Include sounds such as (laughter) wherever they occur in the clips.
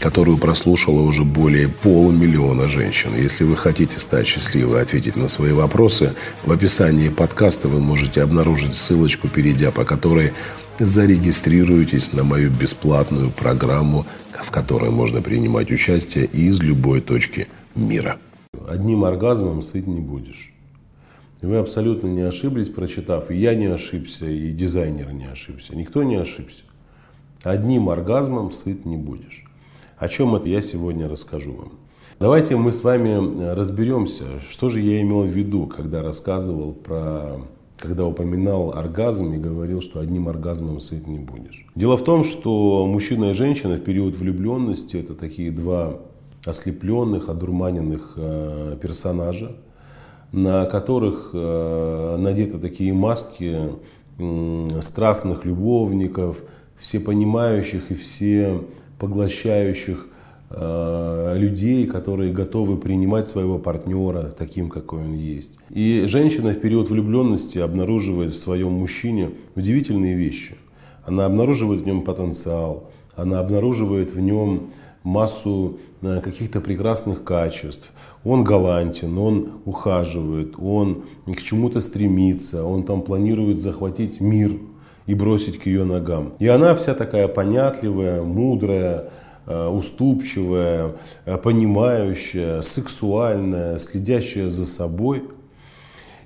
которую прослушало уже более полумиллиона женщин. Если вы хотите стать счастливой и ответить на свои вопросы, в описании подкаста вы можете обнаружить ссылочку, перейдя по которой зарегистрируйтесь на мою бесплатную программу, в которой можно принимать участие из любой точки мира. Одним оргазмом сыт не будешь. Вы абсолютно не ошиблись, прочитав. И я не ошибся, и дизайнер не ошибся. Никто не ошибся. Одним оргазмом сыт не будешь. О чем это я сегодня расскажу вам. Давайте мы с вами разберемся, что же я имел в виду, когда рассказывал про когда упоминал оргазм и говорил, что одним оргазмом сыт не будешь. Дело в том, что мужчина и женщина в период влюбленности это такие два ослепленных, одурманенных э, персонажа, на которых э, надеты такие маски страстных любовников, все понимающих и все поглощающих э, людей, которые готовы принимать своего партнера таким, какой он есть. И женщина в период влюбленности обнаруживает в своем мужчине удивительные вещи. Она обнаруживает в нем потенциал, она обнаруживает в нем массу э, каких-то прекрасных качеств. Он галантен, он ухаживает, он к чему-то стремится, он там планирует захватить мир и бросить к ее ногам. И она вся такая понятливая, мудрая, э, уступчивая, э, понимающая, сексуальная, следящая за собой.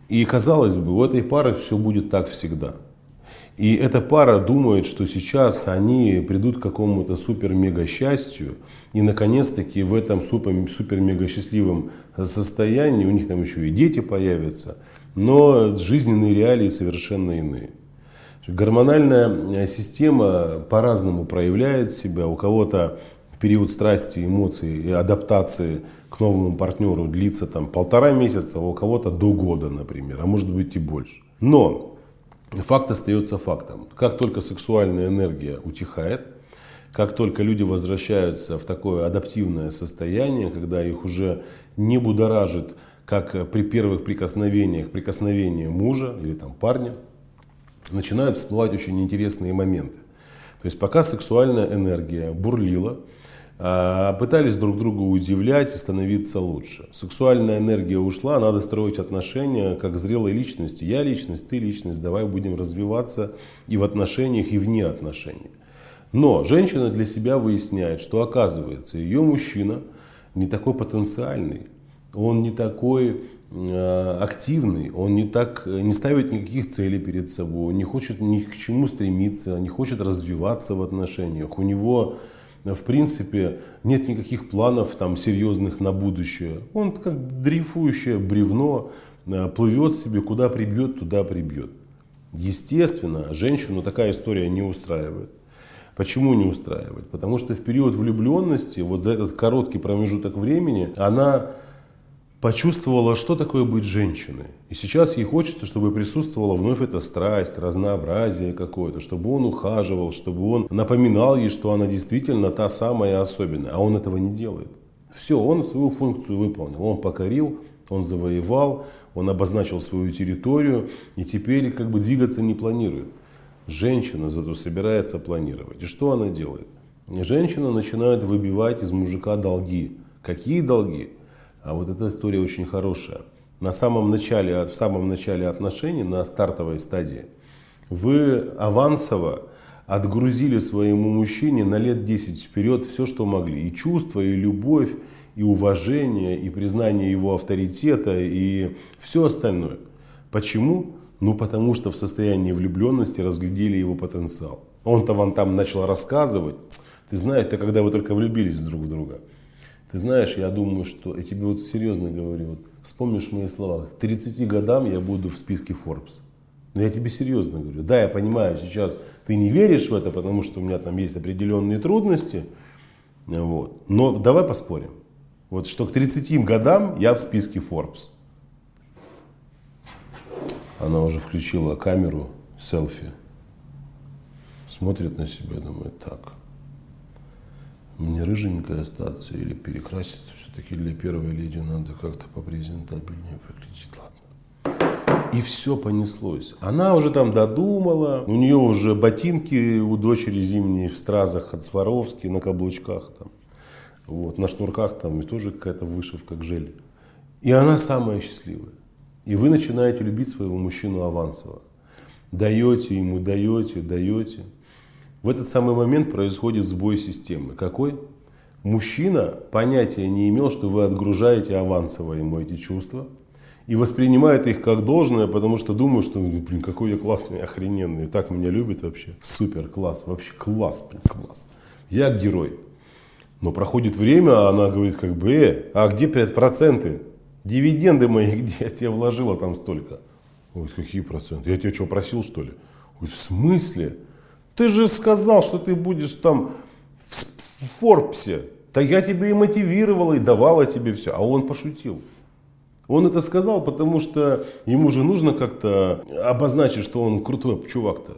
И казалось бы, у этой пары все будет так всегда. И эта пара думает, что сейчас они придут к какому-то супер-мега счастью, и наконец-таки в этом супер-мега счастливом состоянии у них там еще и дети появятся, но жизненные реалии совершенно иные. Гормональная система по-разному проявляет себя. У кого-то период страсти, эмоций и адаптации к новому партнеру длится там полтора месяца, а у кого-то до года, например, а может быть и больше. Но факт остается фактом. Как только сексуальная энергия утихает, как только люди возвращаются в такое адаптивное состояние, когда их уже не будоражит, как при первых прикосновениях, прикосновение мужа или там парня, начинают всплывать очень интересные моменты. То есть пока сексуальная энергия бурлила, а, пытались друг друга удивлять и становиться лучше. Сексуальная энергия ушла, надо строить отношения как зрелой личности. Я личность, ты личность, давай будем развиваться и в отношениях, и вне отношений. Но женщина для себя выясняет, что оказывается ее мужчина не такой потенциальный, он не такой э, активный, он не, так, не ставит никаких целей перед собой, не хочет ни к чему стремиться, не хочет развиваться в отношениях. У него в принципе, нет никаких планов там серьезных на будущее. Он как дрейфующее бревно э, плывет себе, куда прибьет, туда прибьет. Естественно, женщину такая история не устраивает. Почему не устраивает? Потому что в период влюбленности, вот за этот короткий промежуток времени, она почувствовала, что такое быть женщиной. И сейчас ей хочется, чтобы присутствовала вновь эта страсть, разнообразие какое-то, чтобы он ухаживал, чтобы он напоминал ей, что она действительно та самая особенная. А он этого не делает. Все, он свою функцию выполнил. Он покорил, он завоевал, он обозначил свою территорию и теперь как бы двигаться не планирует. Женщина зато собирается планировать. И что она делает? Женщина начинает выбивать из мужика долги. Какие долги? А вот эта история очень хорошая. На самом начале, в самом начале отношений, на стартовой стадии, вы авансово отгрузили своему мужчине на лет 10 вперед все, что могли. И чувства, и любовь, и уважение, и признание его авторитета, и все остальное. Почему? Ну, потому что в состоянии влюбленности разглядели его потенциал. Он-то вам там начал рассказывать. Ты знаешь, это когда вы только влюбились друг в друга. Ты знаешь, я думаю, что, я тебе вот серьезно говорю, вот, вспомнишь мои слова, к 30 годам я буду в списке Forbes. Но я тебе серьезно говорю. Да, я понимаю, сейчас ты не веришь в это, потому что у меня там есть определенные трудности. Вот. Но давай поспорим. Вот что к 30 годам я в списке Forbes. Она уже включила камеру, селфи. Смотрит на себя, думает, так, мне рыженькая остаться или перекраситься. Все-таки для первой леди надо как-то попрезентабельнее выглядеть. Ладно. И все понеслось. Она уже там додумала. У нее уже ботинки у дочери зимние в стразах от Сваровски на каблучках. Там. Вот, на шнурках там и тоже какая-то вышивка к желе. И она самая счастливая. И вы начинаете любить своего мужчину авансово. Даете ему, даете, даете. В этот самый момент происходит сбой системы. Какой? Мужчина понятия не имел, что вы отгружаете авансово ему эти чувства. И воспринимает их как должное, потому что думает, что, блин, какой я классный, охрененный. Так меня любит вообще. Супер, класс, вообще класс, блин, класс. Я герой. Но проходит время, а она говорит, как бы, э, а где проценты? Дивиденды мои, (laughs) где я тебе вложила там столько? Ой, какие проценты? Я тебя что, просил, что ли? Ой, в смысле? Ты же сказал, что ты будешь там в Форбсе. Так я тебе и мотивировала, и давала тебе все. А он пошутил. Он это сказал, потому что ему же нужно как-то обозначить, что он крутой чувак-то.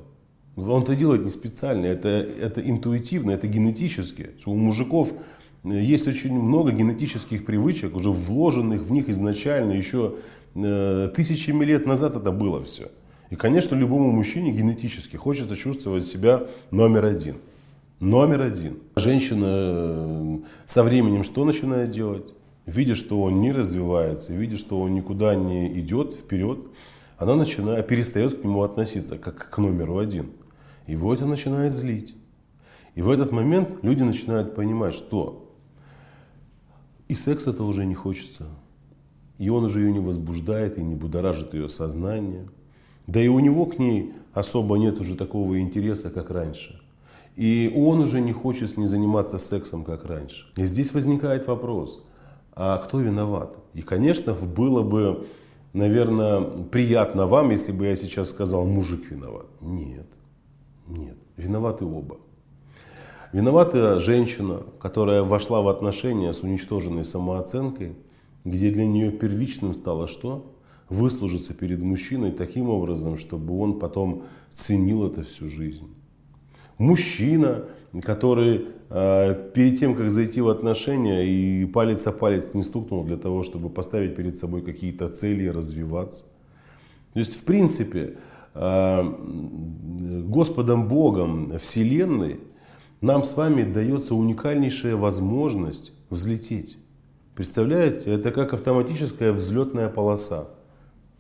Он это делает не специально, это, это интуитивно, это генетически. У мужиков есть очень много генетических привычек, уже вложенных в них изначально, еще э, тысячами лет назад это было все. И, конечно, любому мужчине генетически хочется чувствовать себя номер один. Номер один. Женщина э, со временем что начинает делать? Видя, что он не развивается, видя, что он никуда не идет вперед, она начинает, перестает к нему относиться как к номеру один. Его это начинает злить. И в этот момент люди начинают понимать, что и секс это уже не хочется. И он уже ее не возбуждает и не будоражит ее сознание. Да и у него к ней особо нет уже такого интереса, как раньше. И он уже не хочет с ней заниматься сексом, как раньше. И здесь возникает вопрос, а кто виноват? И, конечно, было бы, наверное, приятно вам, если бы я сейчас сказал, мужик виноват. Нет, нет, виноваты оба. Виновата женщина, которая вошла в отношения с уничтоженной самооценкой, где для нее первичным стало что? Выслужиться перед мужчиной таким образом, чтобы он потом ценил это всю жизнь. Мужчина, который э, перед тем, как зайти в отношения и палец о палец не стукнул для того, чтобы поставить перед собой какие-то цели и развиваться. То есть, в принципе, э, Господом Богом Вселенной нам с вами дается уникальнейшая возможность взлететь. Представляете, это как автоматическая взлетная полоса.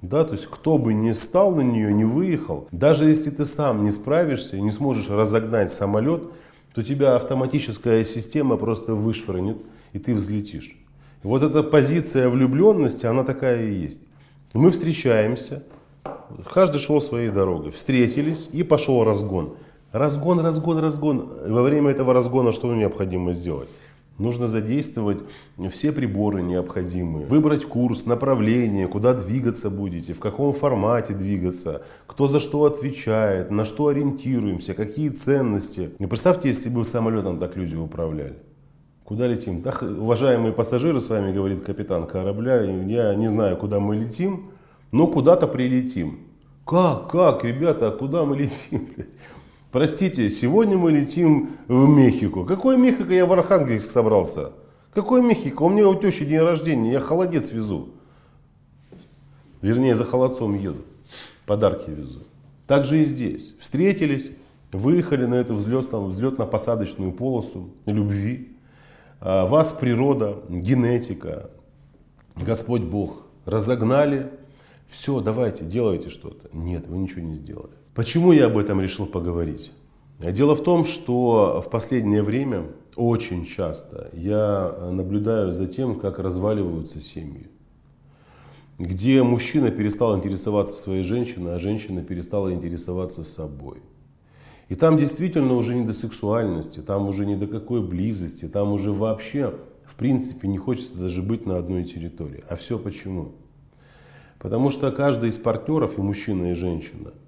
Да, то есть кто бы не стал на нее, не выехал, даже если ты сам не справишься и не сможешь разогнать самолет, то тебя автоматическая система просто вышвырнет, и ты взлетишь. И вот эта позиция влюбленности, она такая и есть. Мы встречаемся, каждый шел своей дорогой, встретились и пошел разгон. Разгон, разгон, разгон. Во время этого разгона что необходимо сделать? Нужно задействовать все приборы необходимые, выбрать курс, направление, куда двигаться будете, в каком формате двигаться, кто за что отвечает, на что ориентируемся, какие ценности. И представьте, если бы самолетом так люди управляли. Куда летим? Так, уважаемые пассажиры, с вами говорит капитан корабля, я не знаю, куда мы летим, но куда-то прилетим. Как, как, ребята, куда мы летим? Простите, сегодня мы летим в Мехико. Какой Мехико? Я в Архангельск собрался. Какой Мехико? У меня у тещи день рождения, я холодец везу. Вернее, за холодцом еду. Подарки везу. Так же и здесь. Встретились, выехали на эту взлетно-посадочную полосу любви. А, вас природа, генетика, Господь Бог разогнали. Все, давайте, делайте что-то. Нет, вы ничего не сделали. Почему я об этом решил поговорить? Дело в том, что в последнее время очень часто я наблюдаю за тем, как разваливаются семьи. Где мужчина перестал интересоваться своей женщиной, а женщина перестала интересоваться собой. И там действительно уже не до сексуальности, там уже не до какой близости, там уже вообще, в принципе, не хочется даже быть на одной территории. А все почему? Потому что каждый из партнеров, и мужчина, и женщина –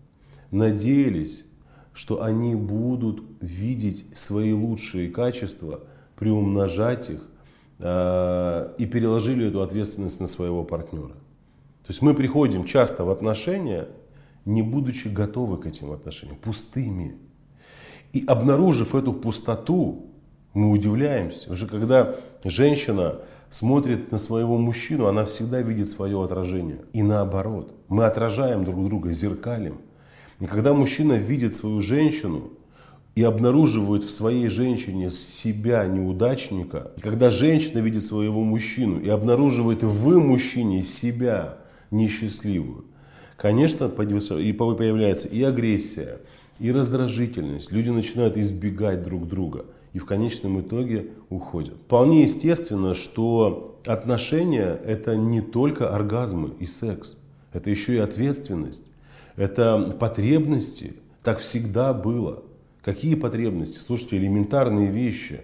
надеялись, что они будут видеть свои лучшие качества, приумножать их э, и переложили эту ответственность на своего партнера. То есть мы приходим часто в отношения не будучи готовы к этим отношениям, пустыми. И обнаружив эту пустоту, мы удивляемся. Уже когда женщина смотрит на своего мужчину, она всегда видит свое отражение. И наоборот, мы отражаем друг друга, зеркалим. И когда мужчина видит свою женщину и обнаруживает в своей женщине себя неудачника, и когда женщина видит своего мужчину и обнаруживает в мужчине себя несчастливую, конечно, появляется и агрессия, и раздражительность. Люди начинают избегать друг друга и в конечном итоге уходят. Вполне естественно, что отношения это не только оргазмы и секс, это еще и ответственность, это потребности. Так всегда было. Какие потребности? Слушайте, элементарные вещи.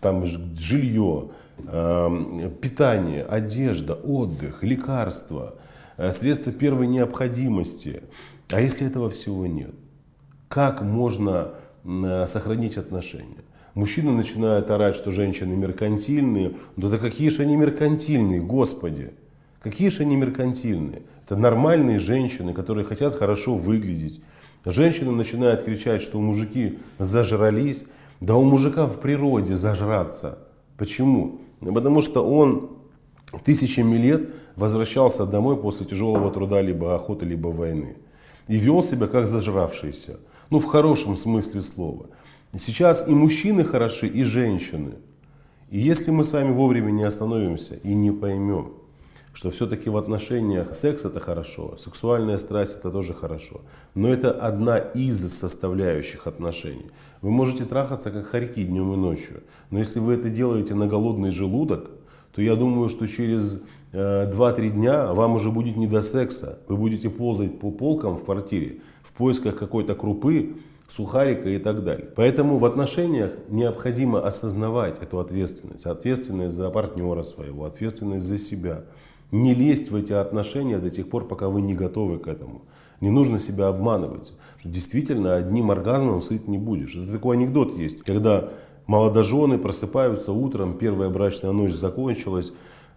Там жилье, эм, питание, одежда, отдых, лекарства, э, средства первой необходимости. А если этого всего нет? Как можно э, сохранить отношения? Мужчины начинают орать, что женщины меркантильные. Да, да какие же они меркантильные, Господи! Какие же они меркантильные? Это нормальные женщины, которые хотят хорошо выглядеть. Женщины начинают кричать, что мужики зажрались. Да у мужика в природе зажраться. Почему? Потому что он тысячами лет возвращался домой после тяжелого труда, либо охоты, либо войны. И вел себя как зажравшийся. Ну, в хорошем смысле слова. Сейчас и мужчины хороши, и женщины. И если мы с вами вовремя не остановимся и не поймем, что все-таки в отношениях секс это хорошо, сексуальная страсть это тоже хорошо, но это одна из составляющих отношений. Вы можете трахаться как хорьки днем и ночью, но если вы это делаете на голодный желудок, то я думаю, что через 2-3 э, дня вам уже будет не до секса. Вы будете ползать по полкам в квартире в поисках какой-то крупы, сухарика и так далее. Поэтому в отношениях необходимо осознавать эту ответственность. Ответственность за партнера своего, ответственность за себя. Не лезть в эти отношения до тех пор, пока вы не готовы к этому. Не нужно себя обманывать, что действительно одним оргазмом сыт не будешь. Это такой анекдот есть, когда молодожены просыпаются утром, первая брачная ночь закончилась,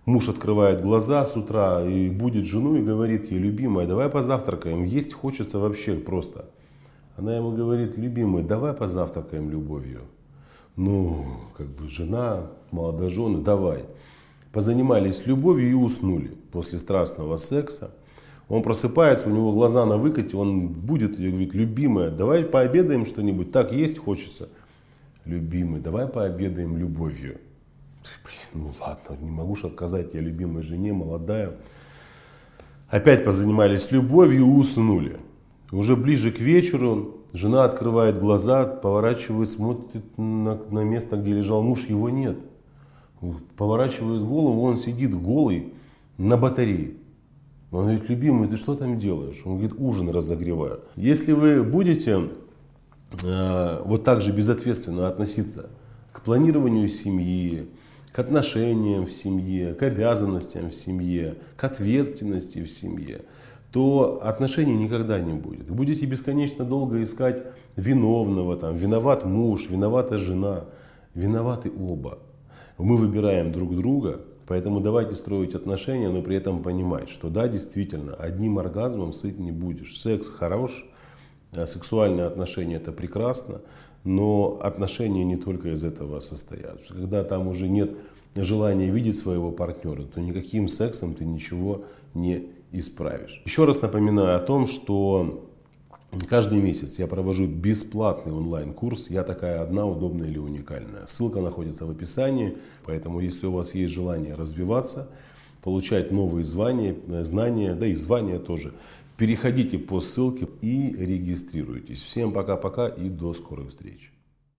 муж открывает глаза с утра и будет жену и говорит ей, любимая, давай позавтракаем, есть хочется вообще просто. Она ему говорит, любимый, давай позавтракаем любовью. Ну, как бы жена, молодожены, давай. Позанимались любовью и уснули после страстного секса. Он просыпается, у него глаза на выкате, он будет, и говорит, любимая, давай пообедаем что-нибудь, так есть хочется. Любимый, давай пообедаем любовью. Блин, ну ладно, не могу же отказать я любимой жене, молодая. Опять позанимались любовью и уснули. Уже ближе к вечеру жена открывает глаза, поворачивает, смотрит на, на место, где лежал муж, его нет. Поворачивает голову, он сидит голый на батарее. Он говорит, любимый, ты что там делаешь? Он говорит, ужин разогреваю. Если вы будете э, вот так же безответственно относиться к планированию семьи, к отношениям в семье, к обязанностям в семье, к ответственности в семье, то отношений никогда не будет. Вы будете бесконечно долго искать виновного, там, виноват муж, виновата жена, виноваты оба. Мы выбираем друг друга, поэтому давайте строить отношения, но при этом понимать, что да, действительно, одним оргазмом сыт не будешь. Секс хорош, а сексуальные отношения это прекрасно, но отношения не только из этого состоят. Когда там уже нет желания видеть своего партнера, то никаким сексом ты ничего не исправишь. Еще раз напоминаю о том, что каждый месяц я провожу бесплатный онлайн-курс «Я такая одна, удобная или уникальная». Ссылка находится в описании, поэтому если у вас есть желание развиваться, получать новые звания, знания, да и звания тоже, переходите по ссылке и регистрируйтесь. Всем пока-пока и до скорых встреч.